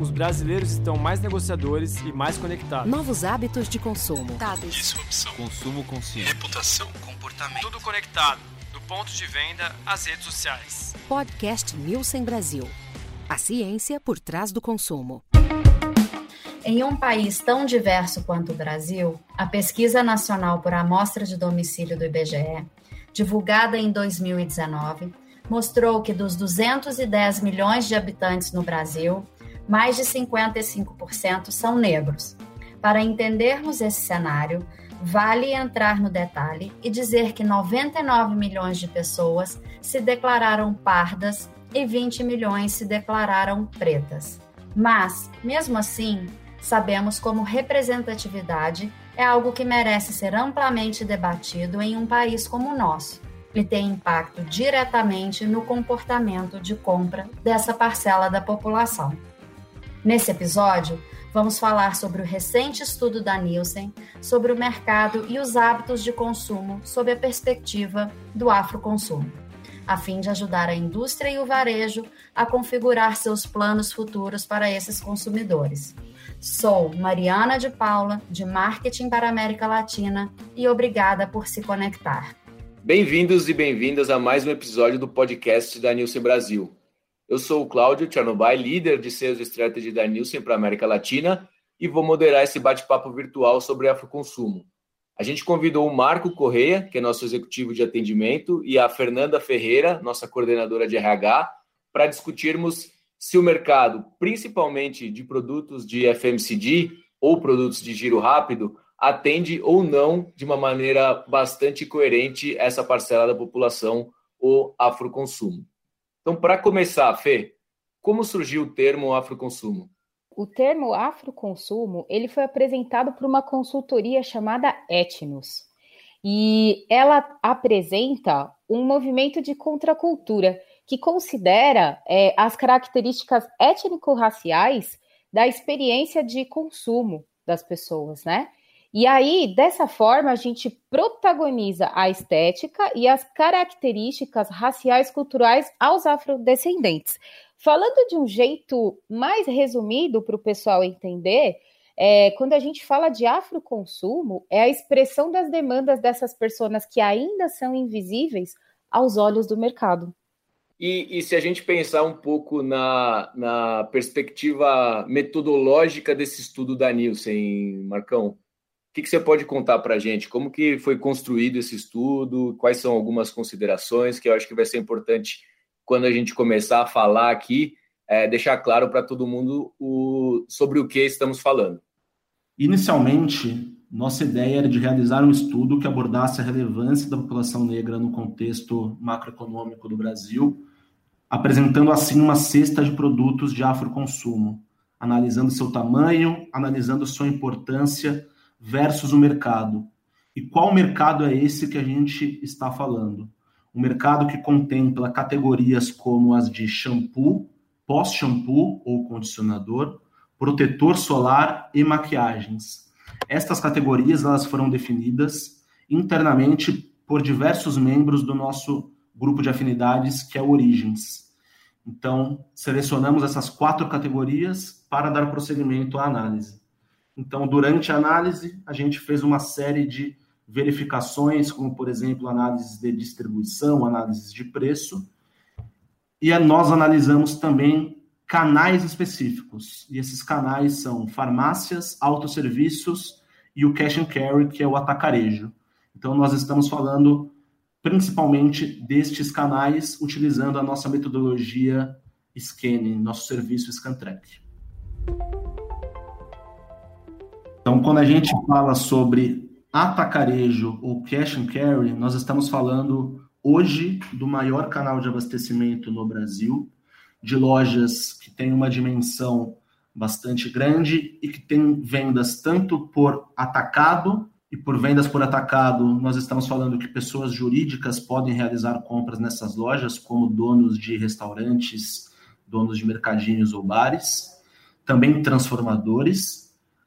os brasileiros estão mais negociadores e mais conectados. Novos hábitos de consumo. Dados. Disrupção. Consumo consciente. Reputação. Comportamento. Tudo conectado. Do ponto de venda às redes sociais. Podcast Nielsen Brasil. A ciência por trás do consumo. Em um país tão diverso quanto o Brasil, a Pesquisa Nacional por Amostra de Domicílio do IBGE, divulgada em 2019, mostrou que dos 210 milhões de habitantes no Brasil, mais de 55% são negros. Para entendermos esse cenário, vale entrar no detalhe e dizer que 99 milhões de pessoas se declararam pardas e 20 milhões se declararam pretas. Mas, mesmo assim, sabemos como representatividade é algo que merece ser amplamente debatido em um país como o nosso e tem impacto diretamente no comportamento de compra dessa parcela da população. Nesse episódio, vamos falar sobre o recente estudo da Nielsen sobre o mercado e os hábitos de consumo sob a perspectiva do afroconsumo, a fim de ajudar a indústria e o varejo a configurar seus planos futuros para esses consumidores. Sou Mariana de Paula, de Marketing para a América Latina, e obrigada por se conectar. Bem-vindos e bem-vindas a mais um episódio do podcast da Nielsen Brasil. Eu sou o Cláudio Chernobyl, líder de Sales Strategy da Nielsen para a América Latina, e vou moderar esse bate-papo virtual sobre afroconsumo. A gente convidou o Marco Correia, que é nosso executivo de atendimento, e a Fernanda Ferreira, nossa coordenadora de RH, para discutirmos se o mercado, principalmente de produtos de FMCG ou produtos de giro rápido, atende ou não de uma maneira bastante coerente essa parcela da população, o afroconsumo. Então, para começar, Fê, como surgiu o termo afroconsumo? O termo afroconsumo ele foi apresentado por uma consultoria chamada Etnos. E ela apresenta um movimento de contracultura que considera é, as características étnico-raciais da experiência de consumo das pessoas, né? E aí, dessa forma, a gente protagoniza a estética e as características raciais culturais aos afrodescendentes. Falando de um jeito mais resumido para o pessoal entender, é, quando a gente fala de afroconsumo, é a expressão das demandas dessas pessoas que ainda são invisíveis aos olhos do mercado. E, e, se a gente pensar um pouco na, na perspectiva metodológica desse estudo da Nielsen, Marcão, que, que você pode contar para a gente? Como que foi construído esse estudo? Quais são algumas considerações que eu acho que vai ser importante quando a gente começar a falar aqui, é, deixar claro para todo mundo o, sobre o que estamos falando? Inicialmente, nossa ideia era de realizar um estudo que abordasse a relevância da população negra no contexto macroeconômico do Brasil, apresentando assim uma cesta de produtos de afroconsumo, analisando seu tamanho, analisando sua importância versus o mercado. E qual mercado é esse que a gente está falando? Um mercado que contempla categorias como as de shampoo, pós-shampoo ou condicionador, protetor solar e maquiagens. Estas categorias elas foram definidas internamente por diversos membros do nosso grupo de afinidades, que é o Origens. Então, selecionamos essas quatro categorias para dar prosseguimento à análise. Então, durante a análise, a gente fez uma série de verificações, como, por exemplo, análises de distribuição, análises de preço, e nós analisamos também canais específicos. E esses canais são farmácias, autosserviços e o cash and carry, que é o atacarejo. Então, nós estamos falando principalmente destes canais, utilizando a nossa metodologia Scan, nosso serviço Scantrack. Então, quando a gente fala sobre atacarejo ou cash and carry, nós estamos falando hoje do maior canal de abastecimento no Brasil, de lojas que têm uma dimensão bastante grande e que tem vendas tanto por atacado e por vendas por atacado, nós estamos falando que pessoas jurídicas podem realizar compras nessas lojas, como donos de restaurantes, donos de mercadinhos ou bares, também transformadores,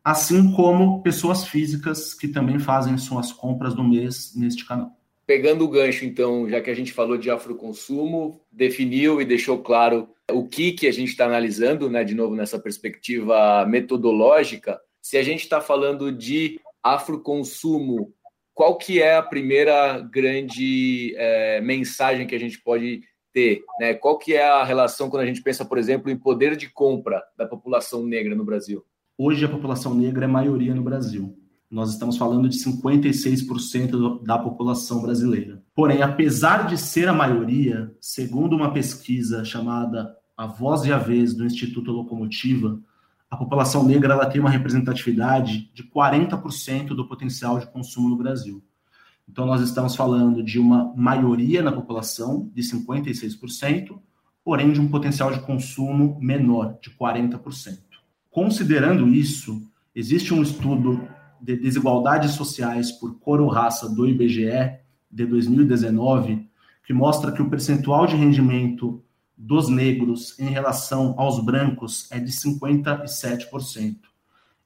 assim como pessoas físicas que também fazem suas compras no mês neste canal. Pegando o gancho, então, já que a gente falou de afroconsumo, definiu e deixou claro o que, que a gente está analisando, né, de novo nessa perspectiva metodológica, se a gente está falando de afroconsumo, qual que é a primeira grande é, mensagem que a gente pode ter? Né? Qual que é a relação quando a gente pensa, por exemplo, em poder de compra da população negra no Brasil? Hoje a população negra é maioria no Brasil. Nós estamos falando de 56% da população brasileira. Porém, apesar de ser a maioria, segundo uma pesquisa chamada A Voz e a Vez do Instituto Locomotiva, a população negra ela tem uma representatividade de 40% do potencial de consumo no Brasil. Então, nós estamos falando de uma maioria na população, de 56%, porém de um potencial de consumo menor, de 40%. Considerando isso, existe um estudo de desigualdades sociais por cor ou raça do IBGE de 2019 que mostra que o percentual de rendimento dos negros em relação aos brancos é de 57%.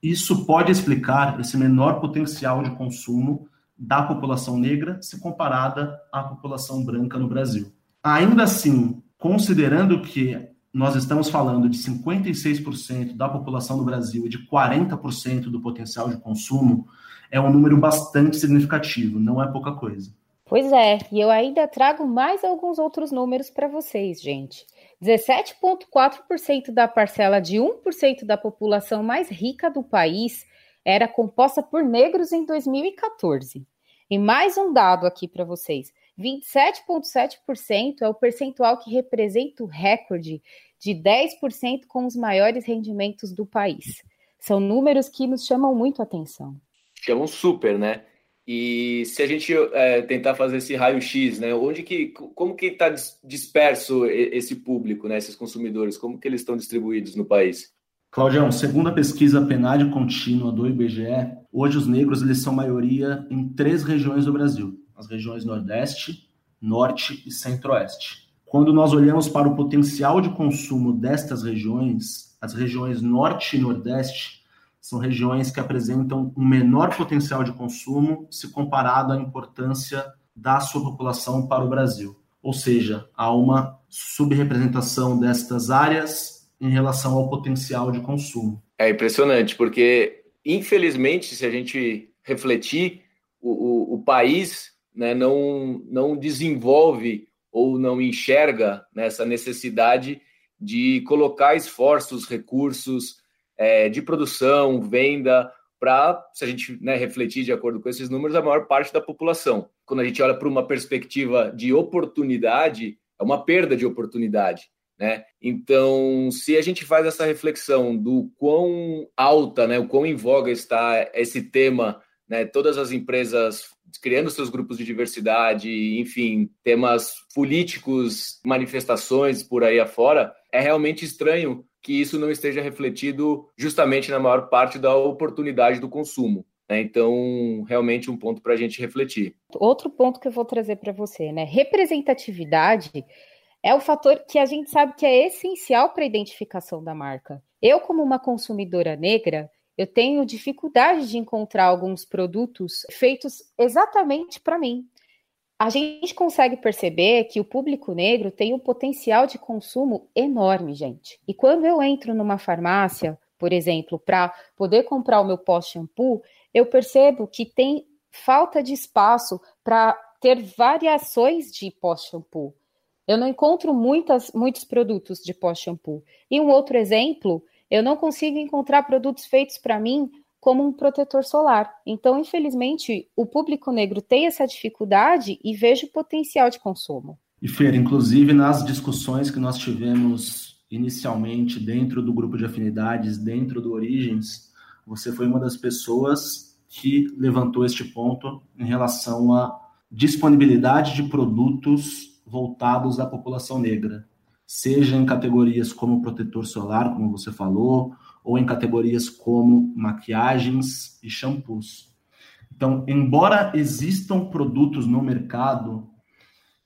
Isso pode explicar esse menor potencial de consumo da população negra se comparada à população branca no Brasil. Ainda assim, considerando que nós estamos falando de 56% da população do Brasil e de 40% do potencial de consumo, é um número bastante significativo, não é pouca coisa. Pois é, e eu ainda trago mais alguns outros números para vocês, gente. 17,4% da parcela de 1% da população mais rica do país era composta por negros em 2014. E mais um dado aqui para vocês: 27,7% é o percentual que representa o recorde de 10% com os maiores rendimentos do país. São números que nos chamam muito a atenção. Chamam super, né? E se a gente é, tentar fazer esse raio-x, né? Onde que, como que está disperso esse público, né? Esses consumidores, como que eles estão distribuídos no país? Claudião, segundo a pesquisa PNAD contínua do IBGE, hoje os negros eles são maioria em três regiões do Brasil: as regiões Nordeste, Norte e Centro-Oeste. Quando nós olhamos para o potencial de consumo destas regiões, as regiões Norte e Nordeste são regiões que apresentam um menor potencial de consumo se comparado à importância da sua população para o Brasil. Ou seja, há uma subrepresentação destas áreas em relação ao potencial de consumo. É impressionante, porque, infelizmente, se a gente refletir, o, o, o país né, não, não desenvolve ou não enxerga nessa necessidade de colocar esforços, recursos é, de produção, venda, para, se a gente né, refletir de acordo com esses números, a maior parte da população. Quando a gente olha para uma perspectiva de oportunidade, é uma perda de oportunidade. Né? Então, se a gente faz essa reflexão do quão alta, né, o quão em voga está esse tema, né, todas as empresas criando seus grupos de diversidade, enfim, temas políticos, manifestações por aí afora, é realmente estranho que isso não esteja refletido justamente na maior parte da oportunidade do consumo. Né? Então, realmente um ponto para a gente refletir. Outro ponto que eu vou trazer para você, né? Representatividade é o fator que a gente sabe que é essencial para a identificação da marca. Eu, como uma consumidora negra, eu tenho dificuldade de encontrar alguns produtos feitos exatamente para mim. A gente consegue perceber que o público negro tem um potencial de consumo enorme, gente. E quando eu entro numa farmácia, por exemplo, para poder comprar o meu pós-shampoo, eu percebo que tem falta de espaço para ter variações de pós-shampoo. Eu não encontro muitas, muitos produtos de pós-shampoo. E um outro exemplo, eu não consigo encontrar produtos feitos para mim como um protetor solar. Então, infelizmente, o público negro tem essa dificuldade e vejo potencial de consumo. E Fer, inclusive nas discussões que nós tivemos inicialmente dentro do grupo de afinidades, dentro do Origens, você foi uma das pessoas que levantou este ponto em relação à disponibilidade de produtos voltados à população negra, seja em categorias como protetor solar, como você falou, ou em categorias como maquiagens e shampoos. Então, embora existam produtos no mercado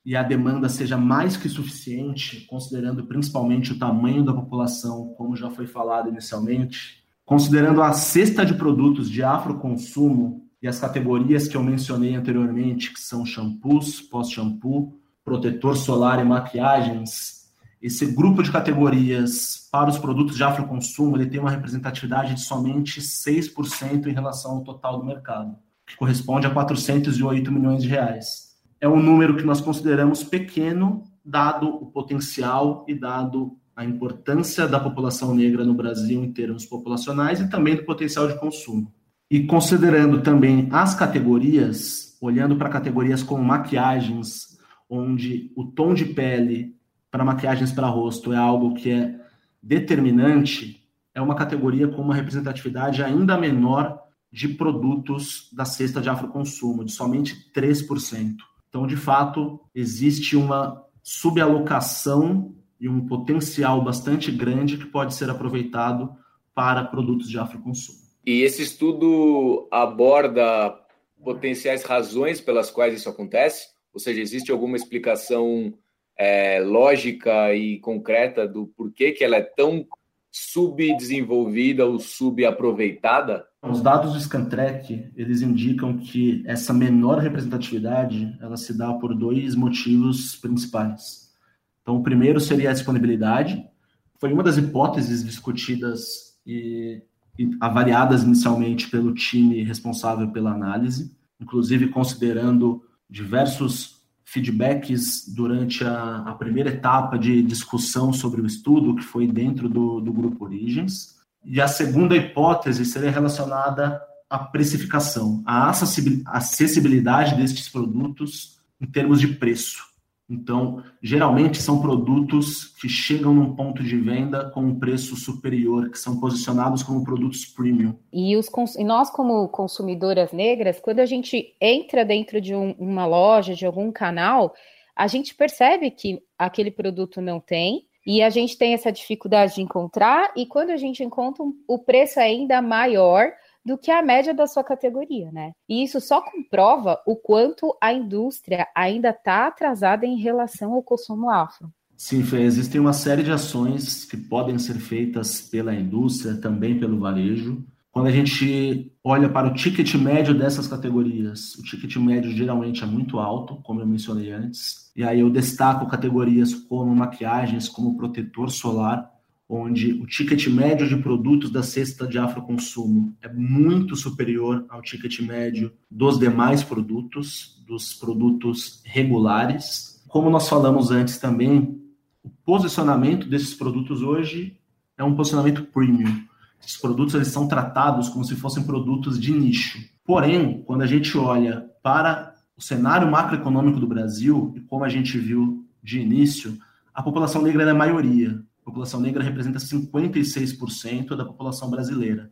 e a demanda seja mais que suficiente, considerando principalmente o tamanho da população, como já foi falado inicialmente, considerando a cesta de produtos de afroconsumo e as categorias que eu mencionei anteriormente, que são shampoos, pós-shampoo, protetor solar e maquiagens, esse grupo de categorias para os produtos de afroconsumo ele tem uma representatividade de somente 6% em relação ao total do mercado, que corresponde a 408 milhões de reais. É um número que nós consideramos pequeno, dado o potencial e dado a importância da população negra no Brasil em termos populacionais e também do potencial de consumo. E considerando também as categorias, olhando para categorias como maquiagens, onde o tom de pele para maquiagens para rosto é algo que é determinante, é uma categoria com uma representatividade ainda menor de produtos da cesta de afroconsumo, de somente 3%. Então, de fato, existe uma subalocação e um potencial bastante grande que pode ser aproveitado para produtos de afroconsumo. E esse estudo aborda potenciais razões pelas quais isso acontece? Ou seja, existe alguma explicação é, lógica e concreta do porquê que ela é tão subdesenvolvida ou subaproveitada? Os dados do Scantrack, eles indicam que essa menor representatividade, ela se dá por dois motivos principais. Então, o primeiro seria a disponibilidade. Foi uma das hipóteses discutidas e, e avaliadas inicialmente pelo time responsável pela análise, inclusive considerando diversos feedbacks durante a, a, primeira etapa de discussão sobre o estudo, que foi dentro do, do grupo Origens. E a segunda hipótese seria relacionada à precificação, à acessibilidade destes produtos em termos de preço. Então, geralmente são produtos que chegam num ponto de venda com um preço superior, que são posicionados como produtos premium. E, os, e nós, como consumidoras negras, quando a gente entra dentro de um, uma loja, de algum canal, a gente percebe que aquele produto não tem, e a gente tem essa dificuldade de encontrar, e quando a gente encontra, o preço é ainda maior do que a média da sua categoria, né? E isso só comprova o quanto a indústria ainda está atrasada em relação ao consumo afro. Sim, Fê, existem uma série de ações que podem ser feitas pela indústria, também pelo varejo. Quando a gente olha para o ticket médio dessas categorias, o ticket médio geralmente é muito alto, como eu mencionei antes. E aí eu destaco categorias como maquiagens, como protetor solar, onde o ticket médio de produtos da cesta de afroconsumo é muito superior ao ticket médio dos demais produtos, dos produtos regulares. Como nós falamos antes também, o posicionamento desses produtos hoje é um posicionamento premium. Esses produtos eles são tratados como se fossem produtos de nicho. Porém, quando a gente olha para o cenário macroeconômico do Brasil, e como a gente viu de início, a população negra é a maioria a população negra representa 56% da população brasileira.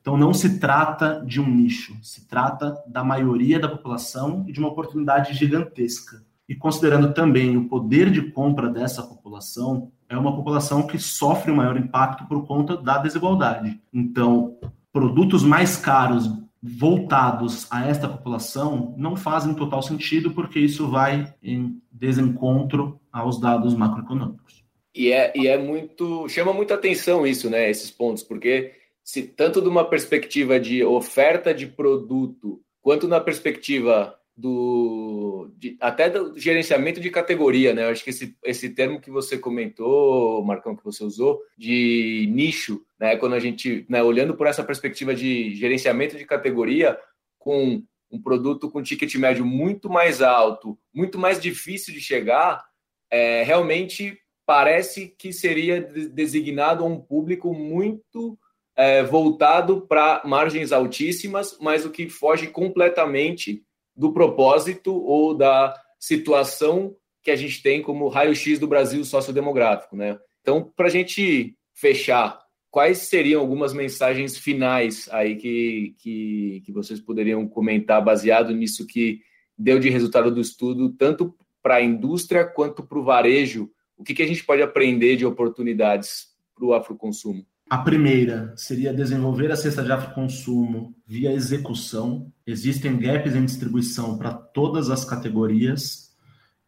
Então, não se trata de um nicho, se trata da maioria da população e de uma oportunidade gigantesca. E considerando também o poder de compra dessa população, é uma população que sofre o maior impacto por conta da desigualdade. Então, produtos mais caros voltados a esta população não fazem total sentido, porque isso vai em desencontro aos dados macroeconômicos. E é, e é muito. chama muita atenção isso, né? Esses pontos, porque se tanto de uma perspectiva de oferta de produto, quanto na perspectiva do de, até do gerenciamento de categoria, né? Eu acho que esse, esse termo que você comentou, Marcão, que você usou, de nicho, né? Quando a gente, né, olhando por essa perspectiva de gerenciamento de categoria, com um produto com ticket médio muito mais alto, muito mais difícil de chegar, é, realmente parece que seria designado a um público muito é, voltado para margens altíssimas, mas o que foge completamente do propósito ou da situação que a gente tem como raio-x do Brasil sociodemográfico. Né? Então, para a gente fechar, quais seriam algumas mensagens finais aí que, que, que vocês poderiam comentar baseado nisso que deu de resultado do estudo, tanto para a indústria quanto para o varejo o que, que a gente pode aprender de oportunidades para o afroconsumo? A primeira seria desenvolver a cesta de afroconsumo via execução. Existem gaps em distribuição para todas as categorias,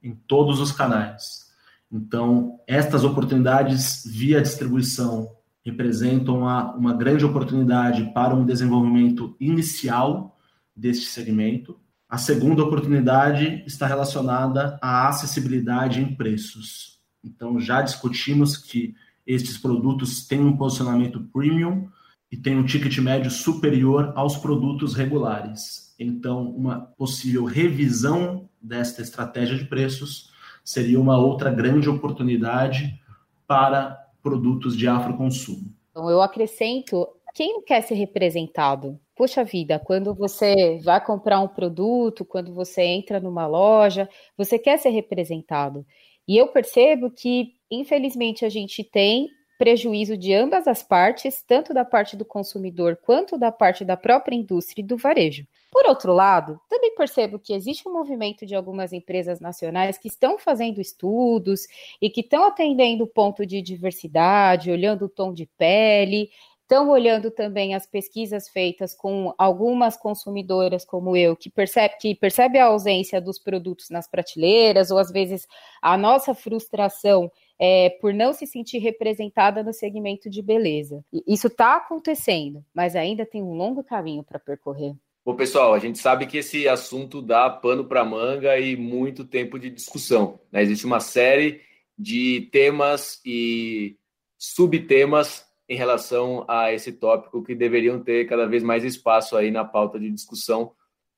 em todos os canais. Então, estas oportunidades via distribuição representam uma, uma grande oportunidade para um desenvolvimento inicial deste segmento. A segunda oportunidade está relacionada à acessibilidade em preços Então, já discutimos que estes produtos têm um posicionamento premium e têm um ticket médio superior aos produtos regulares. Então, uma possível revisão desta estratégia de preços seria uma outra grande oportunidade para produtos de afroconsumo. Então, eu acrescento, quem não quer ser representado? Poxa vida, quando você vai comprar um produto, quando você entra numa loja, você quer ser representado. E eu percebo que, infelizmente, a gente tem prejuízo de ambas as partes, tanto da parte do consumidor quanto da parte da própria indústria e do varejo. Por outro lado, também percebo que existe um movimento de algumas empresas nacionais que estão fazendo estudos e que estão atendendo o ponto de diversidade, olhando o tom de pele, estão olhando também as pesquisas feitas com algumas consumidoras como eu, que percebe, que percebe a ausência dos produtos nas prateleiras, ou às vezes a nossa frustração é, por não se sentir representada no segmento de beleza. Isso está acontecendo, mas ainda tem um longo caminho para percorrer. Bom, pessoal, a gente sabe que esse assunto dá pano para manga e muito tempo de discussão. Né? Existe uma série de temas e subtemas em relação a esse tópico que deveriam ter cada vez mais espaço aí na pauta de discussão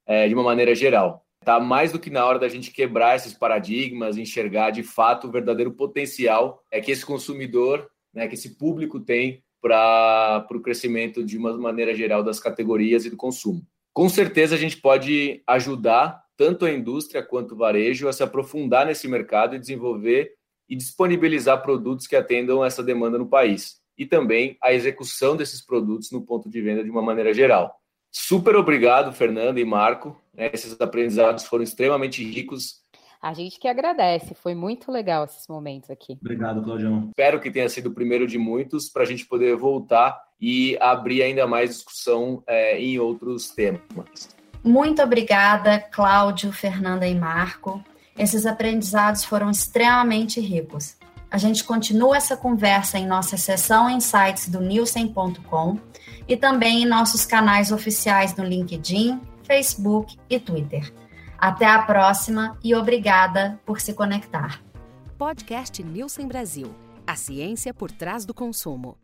é, de uma maneira geral. Está mais do que na hora da gente quebrar esses paradigmas, enxergar de fato o verdadeiro potencial é que esse consumidor, né, que esse público tem para o crescimento de uma maneira geral das categorias e do consumo. Com certeza a gente pode ajudar tanto a indústria quanto o varejo a se aprofundar nesse mercado e desenvolver e disponibilizar produtos que atendam essa demanda no país e também a execução desses produtos no ponto de venda de uma maneira geral. Super obrigado, Fernando e Marco. Né? Esses aprendizados foram extremamente ricos. A gente que agradece, foi muito legal esses momentos aqui. Obrigado, Claudião. Espero que tenha sido o primeiro de muitos para a gente poder voltar e abrir ainda mais discussão é, em outros temas. Muito obrigada, Cláudio, Fernanda e Marco. Esses aprendizados foram extremamente ricos. A gente continua essa conversa em nossa seção em sites do Nielsen.com e também em nossos canais oficiais no LinkedIn, Facebook e Twitter. Até a próxima e obrigada por se conectar. Podcast Nielsen Brasil. A ciência por trás do consumo.